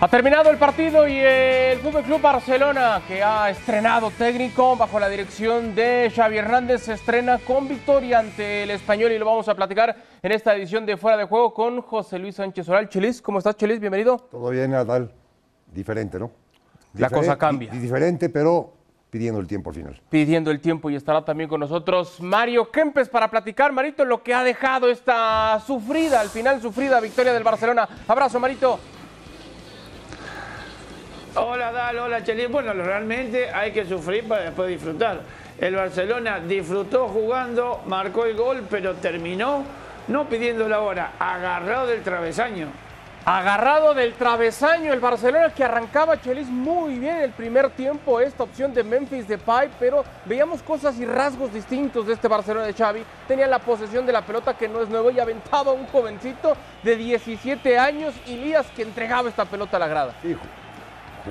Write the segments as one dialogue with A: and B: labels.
A: Ha terminado el partido y el Fútbol Club Barcelona, que ha estrenado técnico bajo la dirección de Xavi Hernández, se estrena con victoria ante el Español y lo vamos a platicar en esta edición de Fuera de Juego con José Luis Sánchez Oral. Chelis, ¿cómo estás, Chelis? Bienvenido.
B: Todo bien, Nadal. Diferente, ¿no?
A: La cosa cambia.
B: di- diferente, pero pidiendo el tiempo al final.
A: Pidiendo el tiempo y estará también con nosotros Mario Kempes para platicar, Marito, lo que ha dejado esta sufrida, al final sufrida victoria del Barcelona. Abrazo, Marito.
C: Hola Dal, hola Chelis. Bueno, realmente hay que sufrir para después disfrutar. El Barcelona disfrutó jugando, marcó el gol, pero terminó no pidiendo la hora, agarrado del travesaño.
A: Agarrado del travesaño el Barcelona que arrancaba Chelis muy bien el primer tiempo esta opción de Memphis Depay, pero veíamos cosas y rasgos distintos de este Barcelona de Xavi. Tenía la posesión de la pelota que no es nuevo y aventaba a un jovencito de 17 años, Ilías, que entregaba esta pelota a la grada.
B: Ju-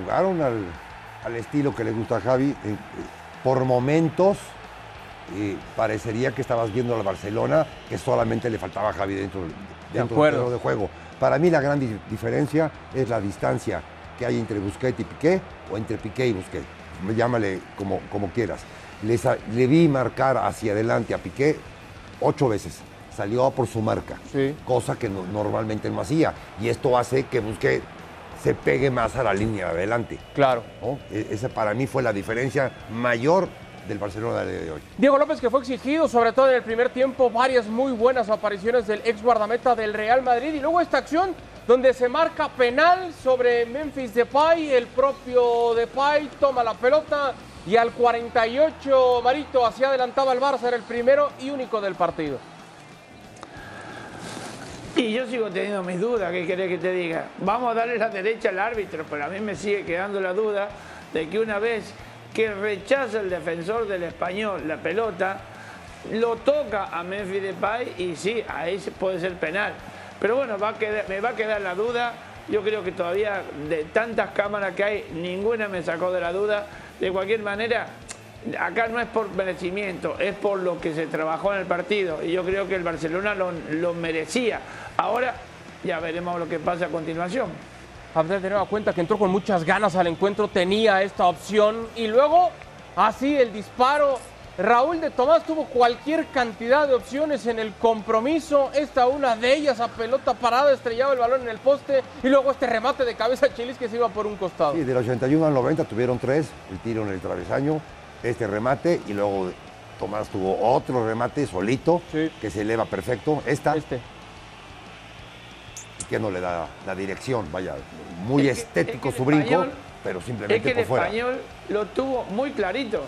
B: jugaron al, al estilo que le gusta a Javi. eh, eh, por momentos eh, parecería que estabas viendo al Barcelona, que solamente le faltaba a Javi dentro, del- dentro del
A: acuerdo.
B: terreno de juego. Para mí la gran di- diferencia es la distancia que hay entre Busquets y Piqué o entre Piqué y Busquets. Llámale como, como quieras. Les le vi marcar hacia adelante a Piqué ocho veces. Salió por su marca,
A: Sí.
B: cosa que no- normalmente no hacía. Y esto hace que Busquets se pegue más a la línea de adelante.
A: Claro.
B: ¿no? E- Esa para mí fue la diferencia mayor del Barcelona de hoy.
A: Diego López que fue exigido, sobre todo en el primer tiempo, varias muy buenas apariciones del ex guardameta del Real Madrid y luego esta acción donde se marca penal sobre Memphis Depay, el propio Depay toma la pelota y al 48 Marito hacia adelantaba el Barça, era el primero y único del partido.
C: Y yo sigo teniendo mis dudas, ¿qué querés que te diga? Vamos a darle la derecha al árbitro, pero a mí me sigue quedando la duda de que una vez que rechaza el defensor del español la pelota, lo toca a Memphis Depay y sí, ahí puede ser penal. Pero bueno, va a quedar- me va a quedar la duda. Yo creo que todavía de tantas cámaras que hay, ninguna me sacó de la duda. De cualquier manera, acá no es por merecimiento, es por lo que se trabajó en el partido. Y yo creo que el Barcelona lo, lo merecía. Ahora ya veremos lo que pasa a continuación.
A: Abdel de nueva cuenta que entró con muchas ganas al encuentro, tenía esta opción y luego así el disparo. Raúl de Tomás tuvo cualquier cantidad de opciones en el compromiso. Esta una de ellas a pelota parada, estrellaba el balón en el poste y luego este remate de cabeza Chelis que se iba por un costado.
B: Sí, del 81 al 90 tuvieron tres, el tiro en el travesaño, este remate y luego Tomás tuvo otro remate solito
A: Sí.
B: que se eleva perfecto. Esta
A: Este.
B: que no le da la dirección, vaya, muy
C: Es que-
B: estético
C: es que
B: su brinco,
C: español-
B: pero
C: Es
B: simplemente
C: que el
B: por fuera.
C: español lo tuvo muy clarito.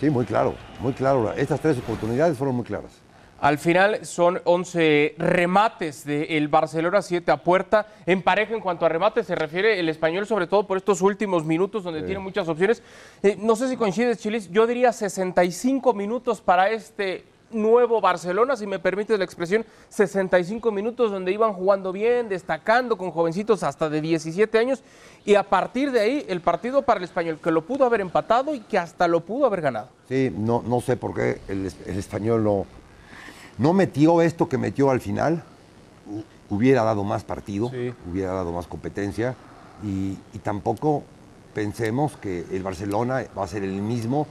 B: Sí, muy claro, muy claro. Estas tres oportunidades fueron muy claras.
A: Al final son 11 remates del Barcelona, 7 a puerta. En pareja, en cuanto a remates, se refiere el español, sobre todo por estos últimos minutos donde tiene muchas opciones. Eh, no sé si coincides, Chilis, yo diría 65 minutos para este nuevo Barcelona, si me permites la expresión, 65 minutos donde iban jugando bien, destacando con jovencitos hasta de 17 años. Y a partir de ahí, el partido para el español, que lo pudo haber empatado y que hasta lo pudo haber ganado.
B: Sí, no, no sé por qué el, el español no, no metió esto que metió al final. Hu- Hubiera dado más partido,
A: Sí.
B: hubiera dado más competencia y, y tampoco pensemos que el Barcelona va a ser el mismo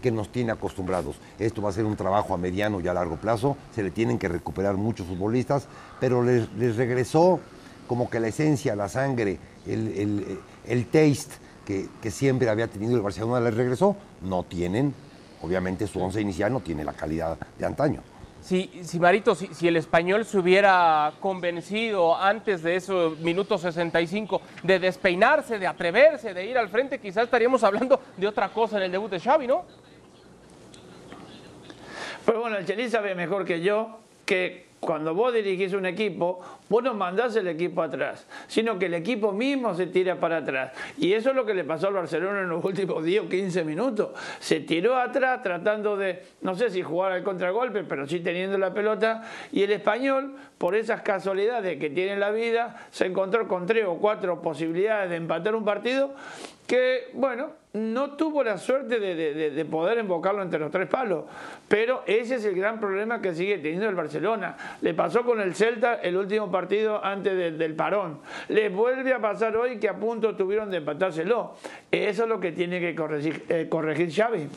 B: que nos tiene acostumbrados. Esto va a ser un trabajo a mediano y a largo plazo, se le tienen que recuperar muchos futbolistas, pero les, les regresó como que la esencia, la sangre, el, el- el taste que, que siempre había tenido el Barcelona les regresó. No tienen, obviamente su once inicial no tiene la calidad de antaño.
A: Si, si Marito, si, si el español se hubiera convencido antes de esos minutos 65 de despeinarse, de atreverse, de ir al frente, quizás estaríamos hablando de otra cosa en el debut de Xavi, ¿no?
C: Pero bueno, el Chelis sabe mejor que yo que cuando vos dirigís un equipo, vos no mandás el equipo atrás, sino que el equipo mismo se tira para atrás. Y eso es lo que le pasó al Barcelona en los últimos 10 o 15 minutos. Se tiró atrás tratando de, no sé si jugar al contragolpe, pero sí teniendo la pelota. Y el español, por esas casualidades que tiene en la vida, se encontró con tres o cuatro posibilidades de empatar un partido que, bueno, no tuvo la suerte de, poder invocarlo entre los tres palos. Pero ese es el gran problema que sigue teniendo el Barcelona. Le pasó con el Celta el último partido antes del parón. Le vuelve a pasar hoy que a punto tuvieron de empatárselo. Eso es lo que tiene que corregir, eh, corregir Xavi.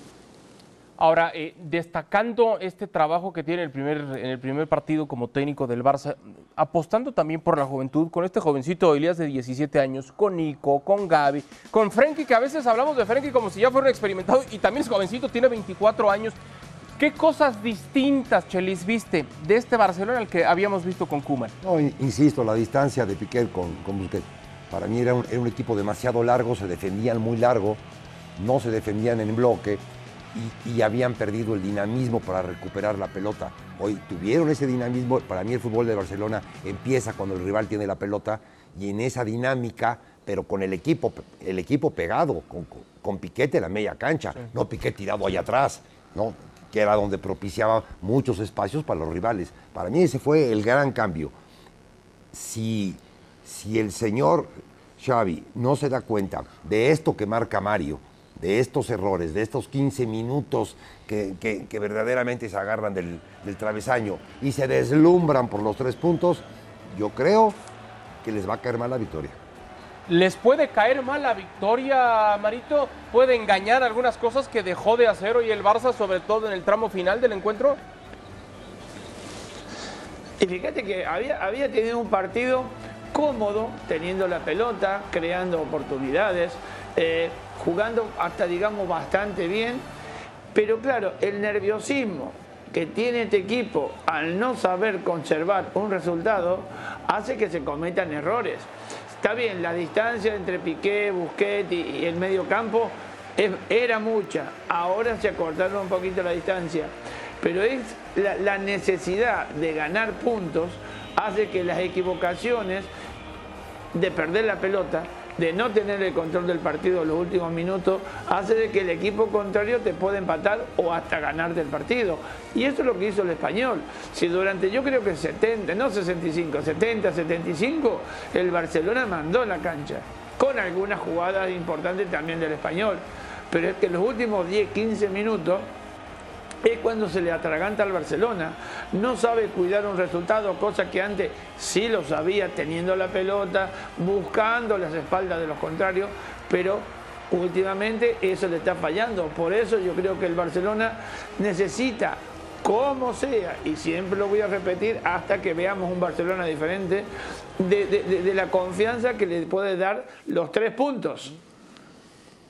A: Ahora, eh, destacando este trabajo que tiene el primer, en el primer partido como técnico del Barça, apostando también por la juventud, con este jovencito Elías de 17 años, con Nico, con Gaby, con Frenkie, que a veces hablamos de Frenkie como si ya fuera un experimentado, y también es jovencito, tiene 24 años. ¿Qué cosas distintas, Chelis, viste de este Barcelona al que habíamos visto con Koeman?
B: No, insisto, la distancia de Piqué con, con Busquets. Para mí era un equipo demasiado largo, se defendían muy largo, no se defendían en bloque y, habían perdido el dinamismo para recuperar la pelota. Hoy tuvieron ese dinamismo, para mí el fútbol de Barcelona empieza cuando el rival tiene la pelota y en esa dinámica, pero con el equipo, el equipo pegado, con, con Piquete en la media cancha, no Piquete tirado ahí atrás, ¿no? que era donde propiciaba muchos espacios para los rivales. Para mí ese fue el gran cambio. Si, si el señor Xavi no se da cuenta de esto que marca Mario, de estos errores, de estos 15 minutos que, verdaderamente se agarran del, travesaño y se deslumbran por los tres puntos, yo creo que les va a caer mal la victoria.
A: ¿Les puede caer mal la victoria, Marito? ¿Puede engañar algunas cosas que dejó de hacer hoy el Barça, sobre todo en el tramo final del encuentro?
C: Y fíjate que había, había tenido un partido cómodo, teniendo la pelota, creando oportunidades. Eh, jugando hasta digamos bastante bien, pero claro, el nerviosismo que tiene este equipo al no saber conservar un resultado hace que se cometan errores. Está bien, la distancia entre Piqué, Busquets y, el medio campo era mucha, ahora se acortaron un poquito la distancia, pero es la necesidad de ganar puntos hace que las equivocaciones de perder la pelota de no tener el control del partido en los últimos minutos, hace de que el equipo contrario te pueda empatar o hasta ganarte el partido. Y eso es lo que hizo el español. Si durante, yo creo que 70, no 65, 70, 75, el Barcelona mandó la cancha, con algunas jugadas importantes también del español. Pero es que en los últimos 10, 15 minutos es cuando se le atraganta al Barcelona. No sabe cuidar un resultado, cosa que antes sí lo sabía teniendo la pelota, buscando las espaldas de los contrarios, pero últimamente eso le está fallando. Por eso yo creo que el Barcelona necesita, como sea, y siempre lo voy a repetir hasta que veamos un Barcelona diferente, de, de la confianza que le puede dar los tres puntos.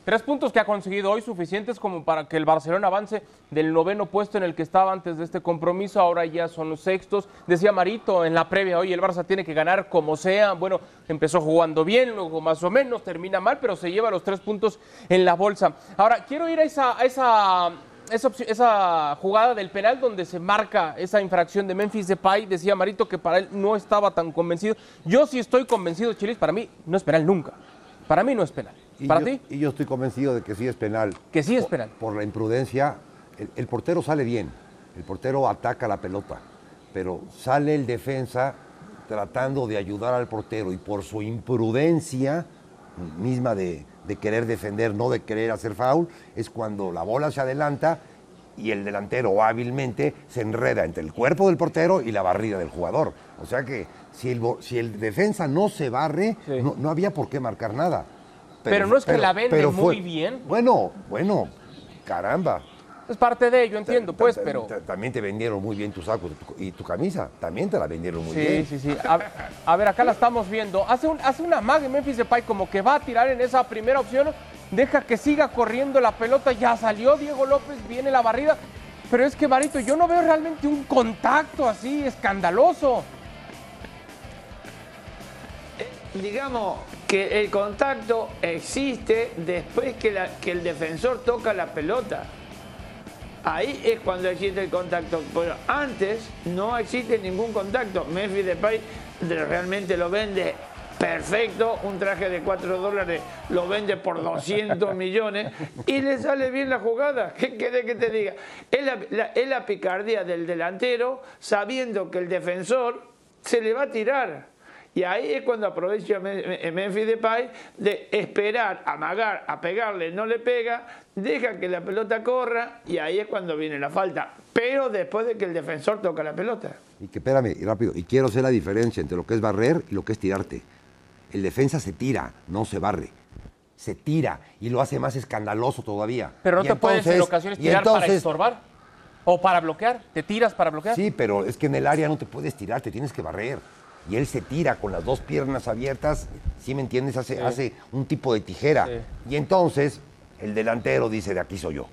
A: Tres puntos que ha conseguido hoy suficientes como para que el Barcelona avance del noveno puesto en el que estaba antes de este compromiso, ahora ya son los sextos. Decía Marito en la previa, hoy el Barça tiene que ganar como sea. Bueno, empezó jugando bien, luego más o menos, termina mal, pero se lleva los tres puntos en la bolsa. Ahora, quiero ir a esa, jugada del penal donde se marca esa infracción de Memphis Depay, decía Marito que para él no estaba tan convencido. Yo sí estoy convencido, Chilis, para mí no es penal nunca. Para mí no es penal.
B: Y
A: ¿Para
B: yo,
A: ti?
B: Y yo estoy convencido de que sí es penal.
A: Que sí es penal.
B: Por, la imprudencia, el, portero sale bien, el portero ataca la pelota, pero sale el defensa tratando de ayudar al portero y por su imprudencia misma de, de querer defender, no de querer hacer foul, es cuando la bola se adelanta y el delantero hábilmente se enreda entre el cuerpo del portero y la barrida del jugador. O sea que si el, si el defensa no se barre, no, había por qué marcar nada.
A: Pero, no es que la vende muy bien.
B: Bueno, bueno, caramba.
A: Es parte de ello, entiendo, pues, pero...
B: También te vendieron muy bien tu saco y tu camisa. También te la vendieron muy bien.
A: Sí, sí, sí. A, ver, acá la estamos viendo. Hace, un, hace una mag en Memphis Depay como que va a tirar en esa primera opción. Deja que siga corriendo la pelota. Ya salió Diego López, viene la barrida. Pero es que, Marito, yo no veo realmente un contacto así escandaloso.
C: digamos que el contacto existe después que, que, el defensor toca la pelota. Ahí es cuando existe el contacto. Pero antes no existe ningún contacto. Memphis Depay realmente lo vende perfecto. Un traje de 4 dólares lo vende por 200 millones y le sale bien la jugada. ¿Qué quiere que te diga? Es la, es la picardía del delantero sabiendo que el defensor se le va a tirar Y ahí es cuando aprovecha Memphis Depay de esperar, amagar, a pegarle, no le pega, deja que la pelota corra y ahí es cuando viene la falta. Pero después de que el defensor toca la pelota.
B: Y que espérame, rápido, y quiero hacer la diferencia entre lo que es barrer y lo que es tirarte. El defensa se tira, no se barre se tira y lo hace más escandaloso todavía.
A: Pero no te puedes en ocasiones tirar para estorbar o para bloquear. ¿Te tiras para bloquear?
B: Sí, pero es que en el área no te puedes tirar, te tienes que barrer. Y él se tira con las dos piernas abiertas, ¿sí me entiendes? Hace, hace un tipo de tijera. Y entonces el delantero dice, de aquí soy yo.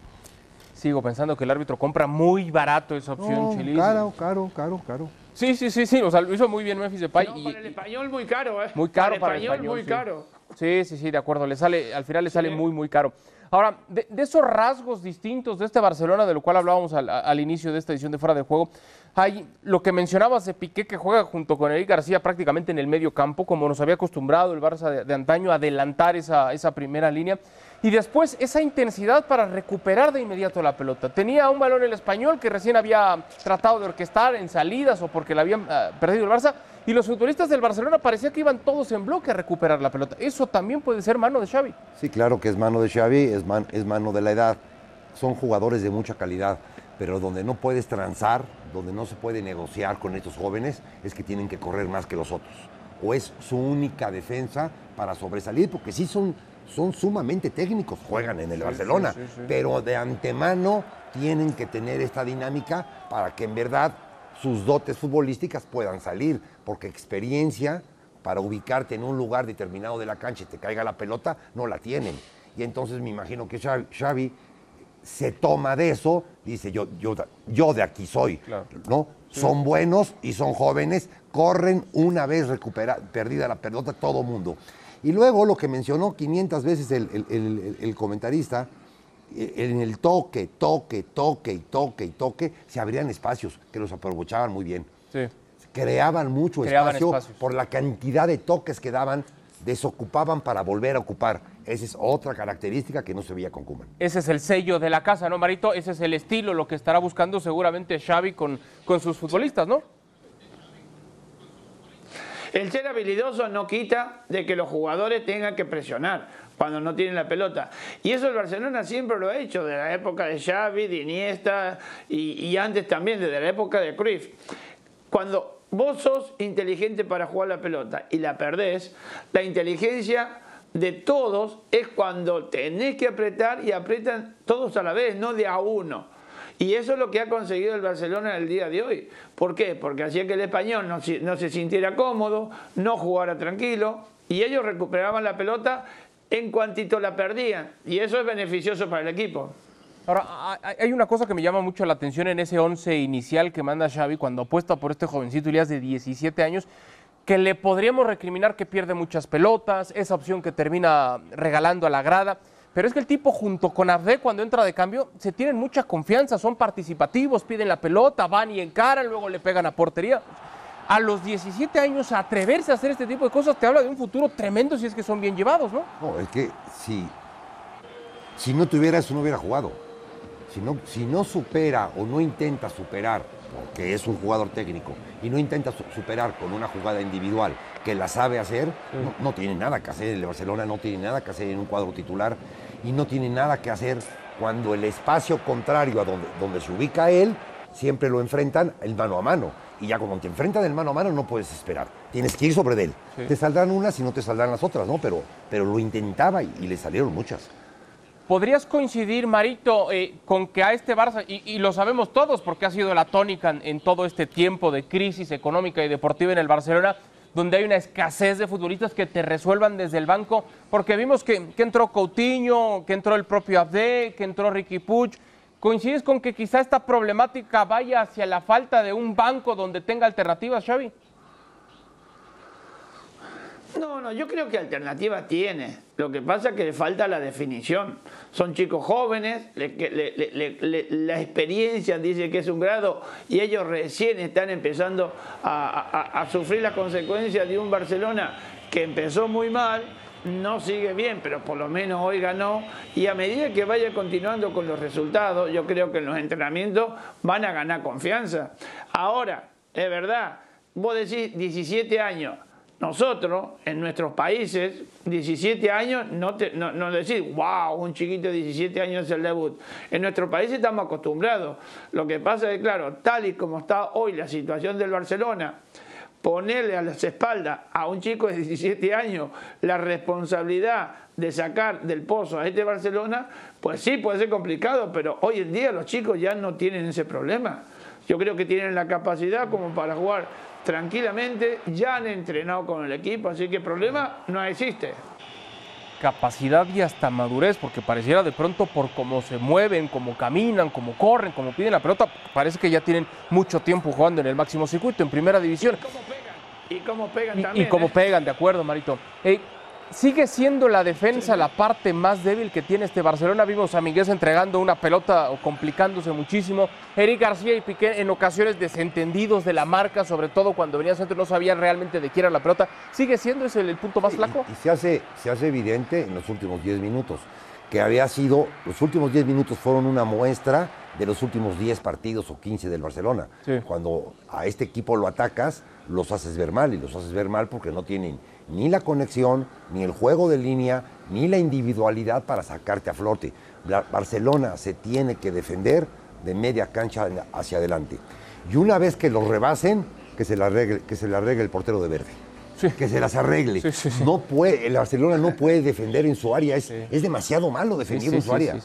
A: Sigo pensando que el árbitro compra muy barato esa opción,
B: no, Caro, caro, caro, caro.
A: Sí, sí, sí, sí, o sea, lo hizo muy bien Memphis Depay.
C: No, y, para el español muy caro, ¿eh?
A: Muy caro
C: para el español, muy caro.
A: Sí, sí, sí, de acuerdo. Le sale, al final le sale muy, muy caro. Ahora, de, esos rasgos distintos de este Barcelona, de lo cual hablábamos al, inicio de esta edición de Fuera de Juego, hay lo que mencionabas de Piqué, que juega junto con Eric García prácticamente en el medio campo, como nos había acostumbrado el Barça de, antaño a adelantar esa, primera línea. Y después esa intensidad para recuperar de inmediato la pelota. Tenía un balón el español que recién había tratado de orquestar en salidas o porque la habían ah, perdido el Barça y los futbolistas del Barcelona parecía que iban todos en bloque a recuperar la pelota. Eso también puede ser mano de Xavi.
B: Sí, claro que es mano de Xavi, es, es mano de la edad. Son jugadores de mucha calidad, pero donde no puedes transar, donde no se puede negociar con estos jóvenes, es que tienen que correr más que los otros. O es su única defensa para sobresalir, porque sí son, son sumamente técnicos, juegan en el Barcelona, pero de antemano tienen que tener esta dinámica para que en verdad sus dotes futbolísticas puedan salir, porque experiencia para ubicarte en un lugar determinado de la cancha y te caiga la pelota, no la tienen. Y entonces me imagino que Xavi se toma de eso, dice yo, yo, yo de aquí soy, ¿no? Son buenos y son jóvenes, corren una vez recupera, perdida la pelota todo mundo. Y luego lo que mencionó 500 veces el comentarista, en el toque, toque, toque y toque y toque, se abrían espacios que los aprovechaban muy bien. Creaban mucho espacio por la cantidad de toques que daban, desocupaban para volver a ocupar. Esa es otra característica que no se veía con Kuman.
A: Ese es el sello de la casa, ¿no, Marito? Ese es el estilo, lo que estará buscando seguramente Xavi con, con sus futbolistas, ¿no?
C: El ser habilidoso no quita de que los jugadores tengan que presionar cuando no tienen la pelota. Y eso el Barcelona siempre lo ha hecho, desde la época de Xavi, de Iniesta y, antes también, desde la época de Cruyff. Cuando vos sos inteligente para jugar la pelota y la perdés, la inteligencia de todos es cuando tenés que apretar y apretan todos a la vez, no de a uno. Y eso es lo que ha conseguido el Barcelona el día de hoy. ¿Por qué? Porque hacía que el español no, no se sintiera cómodo, no jugara tranquilo, y ellos recuperaban la pelota en cuantito la perdían. Y eso es beneficioso para el equipo.
A: Ahora, hay una cosa que me llama mucho la atención en ese 11 inicial que manda Xavi cuando apuesta por este jovencito Elías de 17 años, que le podríamos recriminar que pierde muchas pelotas, esa opción que termina regalando a la grada. Pero es que el tipo junto con Abde cuando entra de cambio se tienen mucha confianza, son participativos, piden la pelota, van y encaran, luego le pegan a portería. A los 17 años atreverse a hacer este tipo de cosas te habla de un futuro tremendo si es que son bien llevados, ¿no?
B: No, es que si, si no tuviera eso no hubiera jugado. Si no, si no supera o no intenta superar, porque es un jugador técnico, y no intenta superar con una jugada individual que la sabe hacer, no, tiene nada que hacer. El Barcelona no tiene nada que hacer en un cuadro titular y no tiene nada que hacer cuando el espacio contrario a donde, donde se ubica él, siempre lo enfrentan el mano a mano. Y ya cuando te enfrentan el mano a mano no puedes esperar. Tienes que ir sobre él. Te saldrán unas y no te saldrán las otras, ¿no? Pero, pero lo intentaba y, le salieron muchas.
A: ¿Podrías coincidir, Marito, eh, con que a este Barça, y, lo sabemos todos porque ha sido la tónica en, todo este tiempo de crisis económica y deportiva en el Barcelona, donde hay una escasez de futbolistas que te resuelvan desde el banco, porque vimos que, entró Coutinho, que entró el propio Abde, que entró Ricky Puig. ¿Coincides con que quizá esta problemática vaya hacia la falta de un banco donde tenga alternativas, Xavi?
C: No, no, yo creo que alternativa tiene. Lo que pasa es que le falta la definición. Son chicos jóvenes, la experiencia dice que es un grado y ellos recién están empezando a, sufrir las consecuencias de un Barcelona que empezó muy mal no sigue bien, pero por lo menos hoy ganó. Y a medida que vaya continuando con los resultados, yo creo que en los entrenamientos van a ganar confianza. Ahora, es verdad, vos decís 17 años, nosotros, en nuestros países, 17 años, no, te, no, decir, wow, un chiquito de 17 años es el debut. En nuestros países estamos acostumbrados. Lo que pasa es claro, tal y como está hoy la situación del Barcelona, ponerle a las espaldas a un chico de 17 años la responsabilidad de sacar del pozo a este Barcelona, pues sí, puede ser complicado, pero hoy en día los chicos ya no tienen ese problema. Yo creo que tienen la capacidad como para jugar tranquilamente, ya han entrenado con el equipo, así que problema no existe.
A: Capacidad y hasta madurez, porque pareciera de pronto por cómo se mueven, cómo caminan, cómo corren, cómo piden la pelota, parece que ya tienen mucho tiempo jugando en el máximo circuito, en primera división.
C: ¿Cómo pegan? Y cómo pegan
A: Y,
C: también.
A: y cómo
C: ¿eh?
A: pegan, de acuerdo, Marito. Eh, sigue siendo la defensa la parte más débil que tiene este Barcelona. Vimos a Miguel entregando una pelota o complicándose muchísimo. Eric García y Piqué en ocasiones desentendidos de la marca, sobre todo cuando venía centro no sabían realmente de quién era la pelota. ¿Sigue siendo ese el, punto más flaco?
B: Y, y se, hace, se hace evidente en los últimos 10 minutos, que había sido, los últimos 10 minutos fueron una muestra de los últimos 10 partidos o 15 del Barcelona.
A: Sí.
B: Cuando a este equipo lo atacas, los haces ver mal y los haces ver mal porque no tienen ni la conexión, ni el juego de línea, ni la individualidad para sacarte a flote. La- Barcelona se tiene que defender de media cancha hacia adelante. Y una vez que los rebasen, que se la arregle, que se la arregle el portero de verde.
A: Sí.
B: Que se las arregle.
A: Sí, sí, sí.
B: No puede, el Barcelona no puede defender en su área. Es, es demasiado malo defender en su área.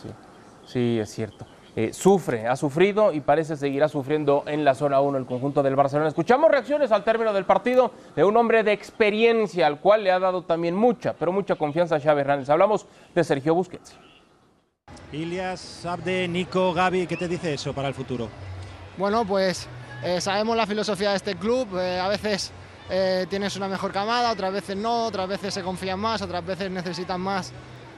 A: Sí, es cierto. Eh, sufre, ha sufrido y parece seguirá sufriendo en la zona 1 el conjunto del Barcelona. Escuchamos reacciones al término del partido de un hombre de experiencia al cual le ha dado también mucha, pero mucha confianza a Xavi Hernández. Hablamos de Sergio Busquets.
D: Ilias, Abde, Nico, Gaby, ¿qué te dice eso para el futuro?
E: Bueno, pues eh, sabemos la filosofía de este club. eh, a veces eh, tienes una mejor camada, otras veces no, otras veces se confían más, otras veces necesitan más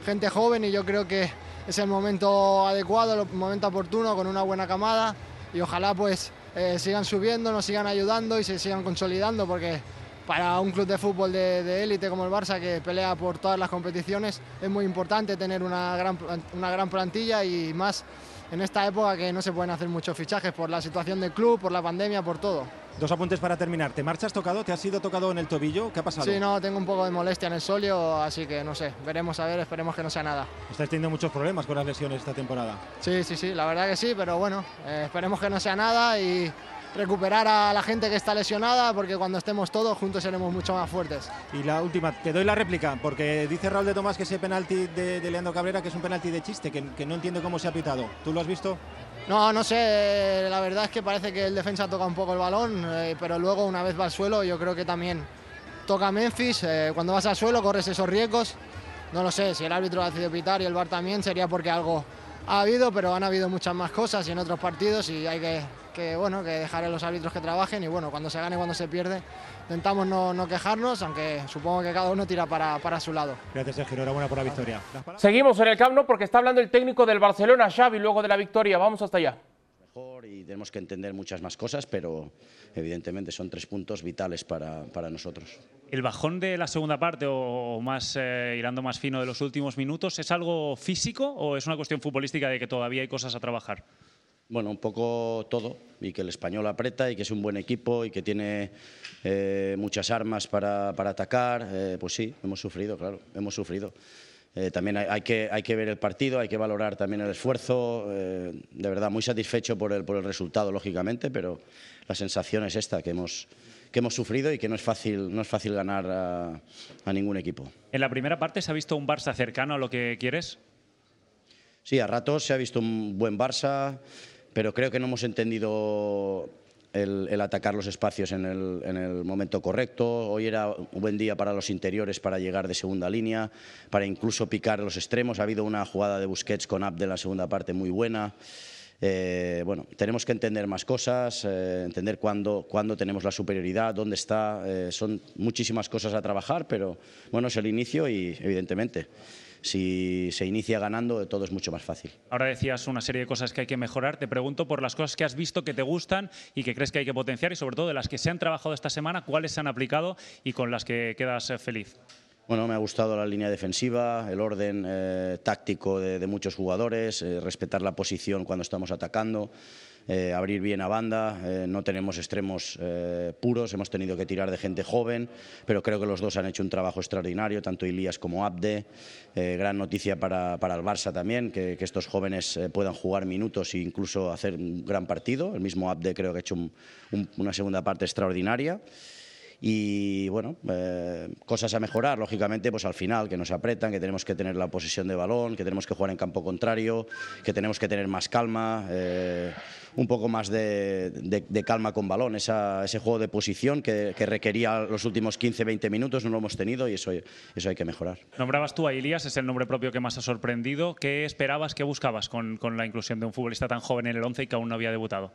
E: gente joven y yo creo que es el momento adecuado, el momento oportuno con una buena camada. Y ojalá pues eh, sigan subiendo, nos sigan ayudando y se sigan consolidando porque para un club de fútbol de élite como el Barça que pelea por todas las competiciones es muy importante tener una gran, una gran plantilla y más en esta época que no se pueden hacer muchos fichajes por la situación del club, por la pandemia, por todo.
D: Dos apuntes para terminar. ¿Te marchas tocado? ¿Te has sido tocado en el tobillo? ¿Qué ha pasado?
E: Sí, no, tengo un poco de molestia en el solio, así que no sé, veremos a ver, esperemos que no sea nada.
D: Estáis teniendo muchos problemas con las lesiones esta temporada.
E: Sí, sí, sí, la verdad que sí, pero bueno, eh, esperemos que no sea nada y recuperar a la gente que está lesionada, porque cuando estemos todos juntos seremos mucho más fuertes.
D: Y la última, te doy la réplica, porque dice Raúl de Tomás que ese penalti de, de Leandro Cabrera que es un penalti de chiste, que, que no entiende cómo se ha pitado. ¿Tú lo has visto?
E: No, no sé, la verdad es que parece que el defensa toca un poco el balón, eh, pero luego una vez va al suelo yo creo que también toca Memphis, eh, cuando vas al suelo corres esos riesgos, no lo sé, si el árbitro ha decidido pitar y el VAR también sería porque algo ha habido, pero han habido muchas más cosas y en otros partidos y hay que, que, bueno, que dejar a los árbitros que trabajen y bueno, cuando se gane, cuando se pierde, intentamos no, no quejarnos, aunque supongo que cada uno tira para, para su lado.
D: Gracias, Sergio. Enhorabuena por la victoria.
A: Seguimos en el Camp Nou porque está hablando el técnico del Barcelona, Xavi, luego de la victoria. Vamos hasta allá.
F: mejor y tenemos que entender muchas más cosas, pero evidentemente son tres puntos vitales para, para nosotros.
G: El bajón de la segunda parte o, o más eh, irando más fino de los últimos minutos, ¿es algo físico o es una cuestión futbolística de que todavía hay cosas a trabajar?
F: Bueno, un poco todo, y que el español aprieta y que es un buen equipo y que tiene eh, muchas armas para, para atacar, eh, pues sí, hemos sufrido, claro, hemos sufrido. Eh, también hay, hay que, hay que ver el partido, hay que valorar también el esfuerzo. eh, de verdad, muy satisfecho por el, por el resultado, lógicamente, pero la sensación es esta, que hemos, que hemos sufrido y que no es fácil, no es fácil ganar a, a ningún equipo.
G: En la primera parte se ha visto un Barça cercano a lo que quieres.
F: Sí, a ratos se ha visto un buen Barça, pero creo que no hemos entendido el, el atacar los espacios en el, en el momento correcto. Hoy era un buen día para los interiores para llegar de segunda línea, para incluso picar los extremos. Ha habido una jugada de Busquets con Abde en la segunda parte muy buena. Eh, bueno, tenemos que entender más cosas, eh, entender cuándo, cuándo tenemos la superioridad, dónde está. eh, son muchísimas cosas a trabajar, pero bueno, es el inicio y evidentemente si se inicia ganando todo es mucho más fácil.
G: Ahora decías una serie de cosas que hay que mejorar. Te pregunto por las cosas que has visto que te gustan y que crees que hay que potenciar y sobre todo de las que se han trabajado esta semana, cuáles se han aplicado y con las que quedas eh, feliz.
F: Bueno, me ha gustado la línea defensiva, el orden eh, táctico de, de, muchos jugadores, eh, respetar la posición cuando estamos atacando, eh, abrir bien a banda. Eh, no tenemos extremos eh, puros, hemos tenido que tirar de gente joven, pero creo que los dos han hecho un trabajo extraordinario, tanto Ilías como Abde. gran noticia para, para, el Barça también, que, que estos jóvenes puedan jugar minutos e incluso hacer un gran partido. El mismo Abde creo que ha hecho un, un, una segunda parte extraordinaria y bueno, eh, cosas a mejorar, lógicamente, pues al final, que nos apretan, que tenemos que tener la posesión de balón, que tenemos que jugar en campo contrario, que tenemos que tener más calma, eh, un poco más de, calma con balón, Esa, ese juego de posición que, que, requería los últimos 15-20 minutos, no lo hemos tenido y eso, hay que mejorar.
G: Nombrabas tú a Ilías, es el nombre propio que más ha sorprendido. ¿Qué esperabas, qué buscabas con, con la inclusión de un futbolista tan joven en el 11 y que aún no había debutado?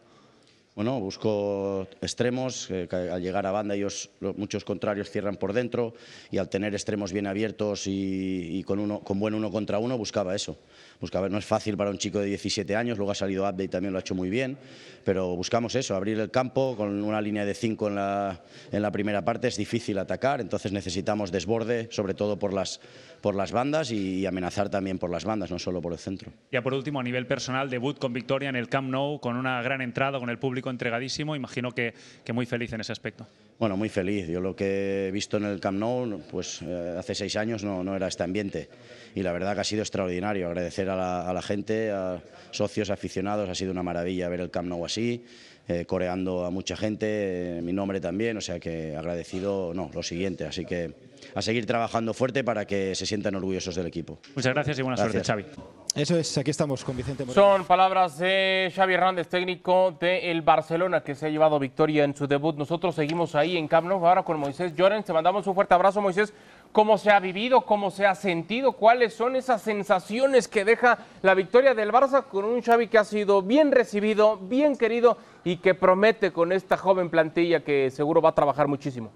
F: Bueno, busco extremos, eh, al llegar a banda ellos, muchos contrarios cierran por dentro y al tener extremos bien abiertos y, y con, uno, con buen uno contra uno buscaba eso. Buscaba, no es fácil para un chico de 17 años, luego ha salido Abde y también lo ha hecho muy bien, pero buscamos eso, abrir el campo con una línea de 5 en la, en la primera parte, es difícil atacar, entonces necesitamos desborde, sobre todo por las, por las bandas y, y amenazar también por las bandas, no solo por el centro.
G: Ya por último, a nivel personal, debut con victoria en el Camp Nou, con una gran entrada, con el público entregadísimo. Imagino que, que, muy feliz en ese aspecto.
F: Bueno, muy feliz. Yo lo que he visto en el Camp Nou, pues eh, hace seis años no, no, era este ambiente. Y la verdad que ha sido extraordinario. Agradecer a la, a la gente, a socios, aficionados, ha sido una maravilla ver el Camp Nou así. Eh, coreando a mucha gente, eh, mi nombre también, o sea que agradecido, no, lo siguiente, así que a seguir trabajando fuerte para que se sientan orgullosos del equipo.
G: Muchas gracias y buena gracias. suerte, Xavi.
D: Eso es, aquí estamos con Vicente
A: Moreno. Son palabras de Xavi Hernández, técnico del Barcelona, que se ha llevado victoria en su debut. Nosotros seguimos ahí en Camp Nou, ahora con Moisés Llorens. Te mandamos un fuerte abrazo, Moisés. ¿Cómo se ha vivido? ¿Cómo se ha sentido? ¿Cuáles son esas sensaciones que deja la victoria del Barça con un Xavi que ha sido bien recibido, bien querido y que promete con esta joven plantilla que seguro va a trabajar muchísimo?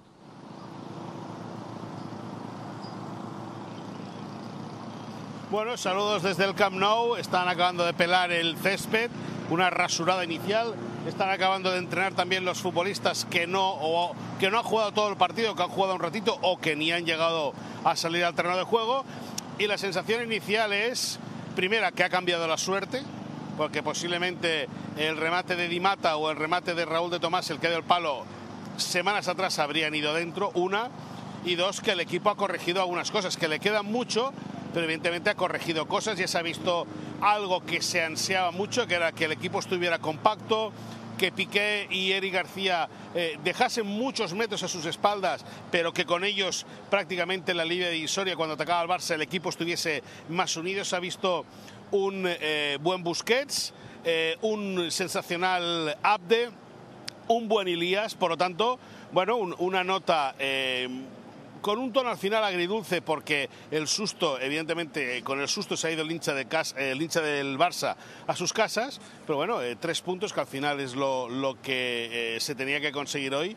H: Bueno, saludos desde el Camp Nou. Están acabando de pelar el césped, una rasurada inicial. Están acabando de entrenar también los futbolistas que no, o, que no han jugado todo el partido, que han jugado un ratito o que ni han llegado a salir al terreno de juego. Y la sensación inicial es, primera, que ha cambiado la suerte, porque posiblemente el remate de Dimata o el remate de Raúl de Tomás, el que dio el palo, semanas atrás habrían ido dentro, una. Y dos, que el equipo ha corregido algunas cosas, que le quedan mucho, pero evidentemente ha corregido cosas, ya se ha visto algo que se ansiaba mucho, que era que el equipo estuviera compacto, que Piqué y Eric García eh, dejasen muchos metros a sus espaldas, pero que con ellos prácticamente en la línea divisoria, cuando atacaba al Barça, el equipo estuviese más unido. Se ha visto un eh, buen Busquets, eh, un sensacional Abde, un buen Ilías, por lo tanto, bueno, un, una nota con un tono al final agridulce porque el susto, evidentemente, con el susto se ha ido el hincha, de casa, el hincha del Barça a sus casas, pero bueno, eh, tres puntos que al final es lo, lo que eh, se tenía que conseguir hoy,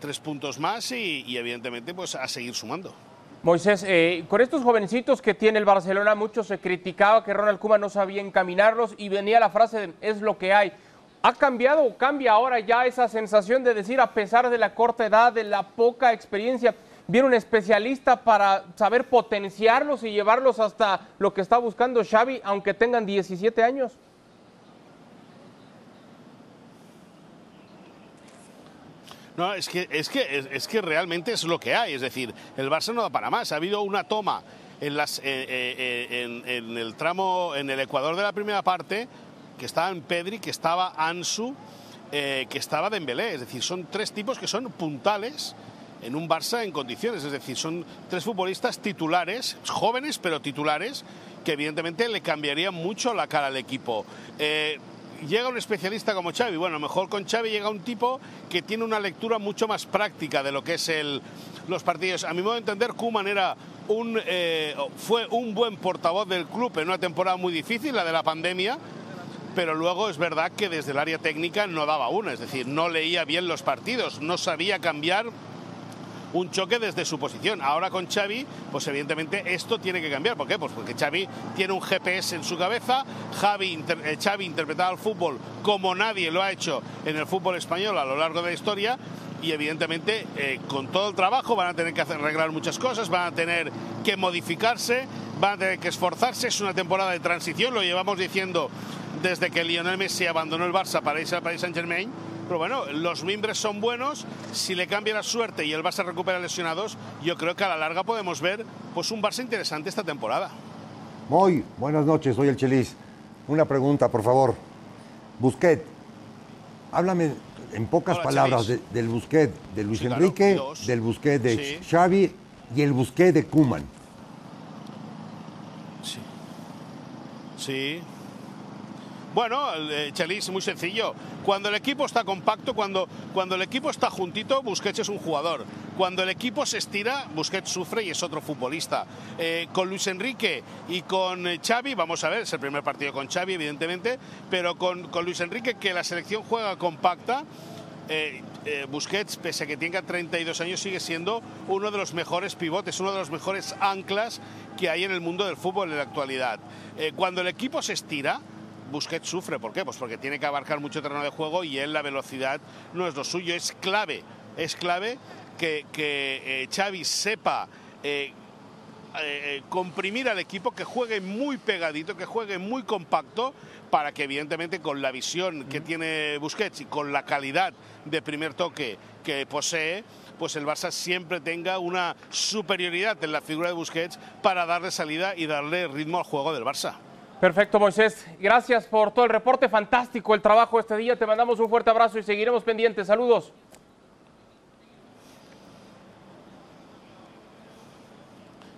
H: tres puntos más y, evidentemente pues a seguir sumando.
A: Moisés, eh, con estos jovencitos que tiene el Barcelona, mucho se criticaba que Ronald Koeman no sabía encaminarlos y venía la frase de es lo que hay. ¿Ha cambiado o cambia ahora ya esa sensación de decir, a pesar de la corta edad, de la poca experiencia, viene un especialista para saber potenciarlos y llevarlos hasta lo que está buscando Xavi, aunque tengan 17 años?
H: No, es que, es, que, es, es, que realmente es lo que hay. Es decir, el Barça no da para más. Ha habido una toma en, las, eh, eh, en, en el tramo, en el Ecuador de la primera parte, que estaba en Pedri, que estaba Ansu, eh, que estaba Dembélé. Es decir, son tres tipos que son puntales en un Barça en condiciones. Es decir, son tres futbolistas titulares, jóvenes pero titulares, que evidentemente le cambiarían mucho la cara al equipo. Eh, llega un especialista como Xavi. Bueno, mejor con Xavi llega un tipo que tiene una lectura mucho más práctica de lo que es el, los partidos. A mi modo de entender, Kuman era un, eh, fue un buen portavoz del club en una temporada muy difícil, la de la pandemia. Pero luego es verdad que desde el área técnica no daba una, es decir, no leía bien los partidos, no sabía cambiar un choque desde su posición. Ahora con Xavi, pues evidentemente esto tiene que cambiar. ¿Por qué? Pues porque Xavi tiene un GPS en su cabeza, Javi, eh, Xavi interpretaba el fútbol como nadie lo ha hecho en el fútbol español a lo largo de la historia y evidentemente eh, con todo el trabajo van a tener que hacer, arreglar muchas cosas, van a tener que modificarse, van a tener que esforzarse. Es una temporada de transición, lo llevamos diciendo desde que Lionel Messi abandonó el Barça para irse al Paris Saint Germain. Pero bueno, los mimbres son buenos. Si le cambia la suerte y el Barça recupera lesionados, yo creo que a la larga podemos ver pues, un Barça interesante esta temporada.
B: Muy buenas noches, soy el Chelis. Una pregunta, por favor. Busquet, háblame en pocas
H: Hola,
B: palabras de- del Busquet de Luis
H: Sí,
B: Enrique, del Busquet de
H: Sí.
B: Xavi y el Busquet de Kuman.
H: Sí. Sí. Bueno, eh, Chelis, muy sencillo. Cuando el equipo está compacto, cuando, cuando el equipo está juntito, Busquets es un jugador. Cuando el equipo se estira, Busquets sufre y es otro futbolista. Eh, con Luis Enrique y con eh, Xavi, vamos a ver, es el primer partido con Xavi, evidentemente, pero con, con Luis Enrique, que la selección juega compacta, eh, Busquets, pese a que tenga 32 años, sigue siendo uno de los mejores pivotes, uno de los mejores anclas que hay en el mundo del fútbol en la actualidad. Cuando el equipo se estira, Busquets sufre. ¿Por qué? Pues porque tiene que abarcar mucho terreno de juego y él la velocidad no es lo suyo. Es clave, es clave que, que eh, Xavi sepa eh, eh, comprimir al equipo, que juegue muy pegadito, que juegue muy compacto, para que evidentemente con la visión que tiene Busquets y con la calidad de primer toque que posee, pues el Barça siempre tenga una superioridad en la figura de Busquets para darle salida y darle ritmo al juego del Barça.
A: Perfecto, Moisés. Gracias por todo el reporte. Fantástico el trabajo este día. Te mandamos un fuerte abrazo y seguiremos pendientes. Saludos.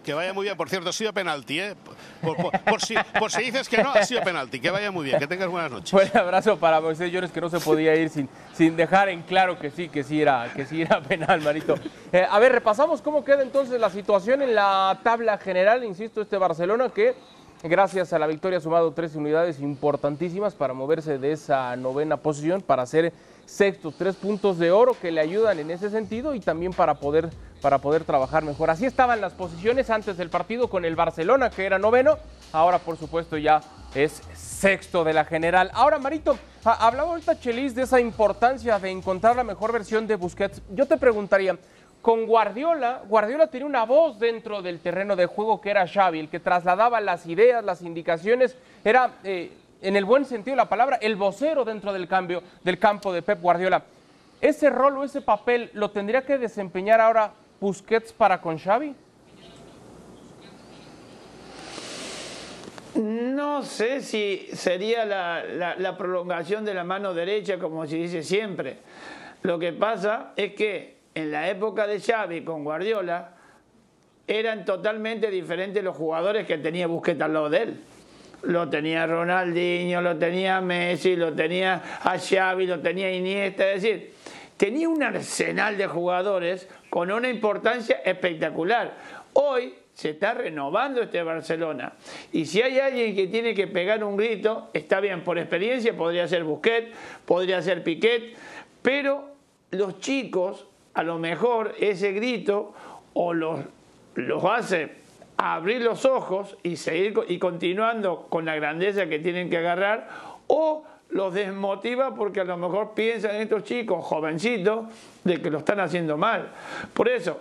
H: Que vaya muy bien. Por cierto, ha sido penalti, ¿eh? Por, por- por si, por si dices que no, ha sido penalti. Que vaya muy bien. Que tengas buenas noches.
A: Fuerte abrazo para Moisés Llores, que no se podía ir sin, sin dejar en claro que sí, que sí era, que sí era penal, Marito. Eh, a ver, repasamos cómo queda entonces la situación en la tabla general. Insisto, este Barcelona que, gracias a la victoria, ha sumado tres unidades importantísimas para moverse de esa novena posición, para ser sexto, tres puntos de oro que le ayudan en ese sentido y también para poder, para poder trabajar mejor. Así estaban las posiciones antes del partido con el Barcelona, que era noveno. Ahora, por supuesto, ya es sexto de la general. Ahora, Marito, ha- hablaba ahorita Chelis de esa importancia de encontrar la mejor versión de Busquets. Yo te preguntaría, con Guardiola, Guardiola tenía una voz dentro del terreno de juego que era Xavi, el que trasladaba las ideas, las indicaciones, era, eh, en el buen sentido de la palabra, el vocero dentro del, cambio, del campo de Pep Guardiola. ¿Ese rol o ese papel lo tendría que desempeñar ahora Busquets para con Xavi?
C: No sé si sería la, prolongación de la mano derecha, como se dice siempre. Lo que pasa es que en la época de Xavi con Guardiola eran totalmente diferentes los jugadores que tenía Busquets al lado de él. Lo tenía Ronaldinho, lo tenía Messi, lo tenía a Xavi, lo tenía Iniesta, es decir, tenía un arsenal de jugadores con una importancia espectacular. Hoy se está renovando este Barcelona y si hay alguien que tiene que pegar un grito, está bien, por experiencia podría ser Busquets, podría ser Piquet, pero los chicos a lo mejor ese grito o los, los hace abrir los ojos y seguir y continuando con la grandeza que tienen que agarrar o los desmotiva porque a lo mejor piensan estos chicos jovencitos de que lo están haciendo mal. Por eso,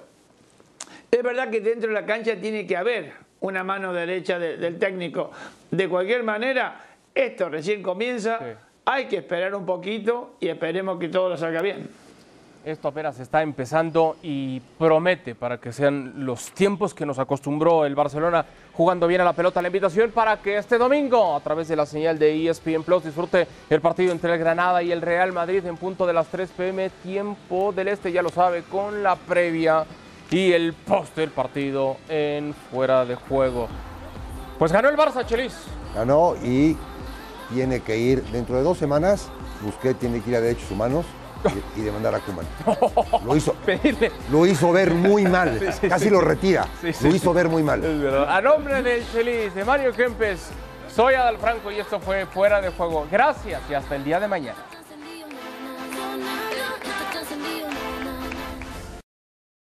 C: es verdad que dentro de la cancha tiene que haber una mano derecha de- del técnico. De cualquier manera, esto recién comienza,
A: Sí.
C: hay que esperar un poquito y esperemos que todo lo salga bien.
A: Esto apenas está empezando y promete para que sean los tiempos que nos acostumbró el Barcelona jugando bien a la pelota. La invitación para que este domingo, a través de la señal de ESPN Plus, disfrute el partido entre el Granada y el Real Madrid en punto de las 3 pm, tiempo del este, ya lo sabe, con la previa y el post del partido en fuera de juego. Pues ganó el Barça, Chelis.
B: Ganó y tiene que ir dentro de dos semanas. Busquets tiene que ir a derechos humanos y, y demandar a Kuman. Lo hizo, lo hizo ver muy mal.
A: Sí, sí,
B: Casi
A: sí.
B: lo retira. Lo hizo ver muy mal.
A: Es verdad. A nombre del Chelis, de Mario Kempes, soy Adal Franco y esto fue Fuera de Juego. Gracias y hasta el día de mañana.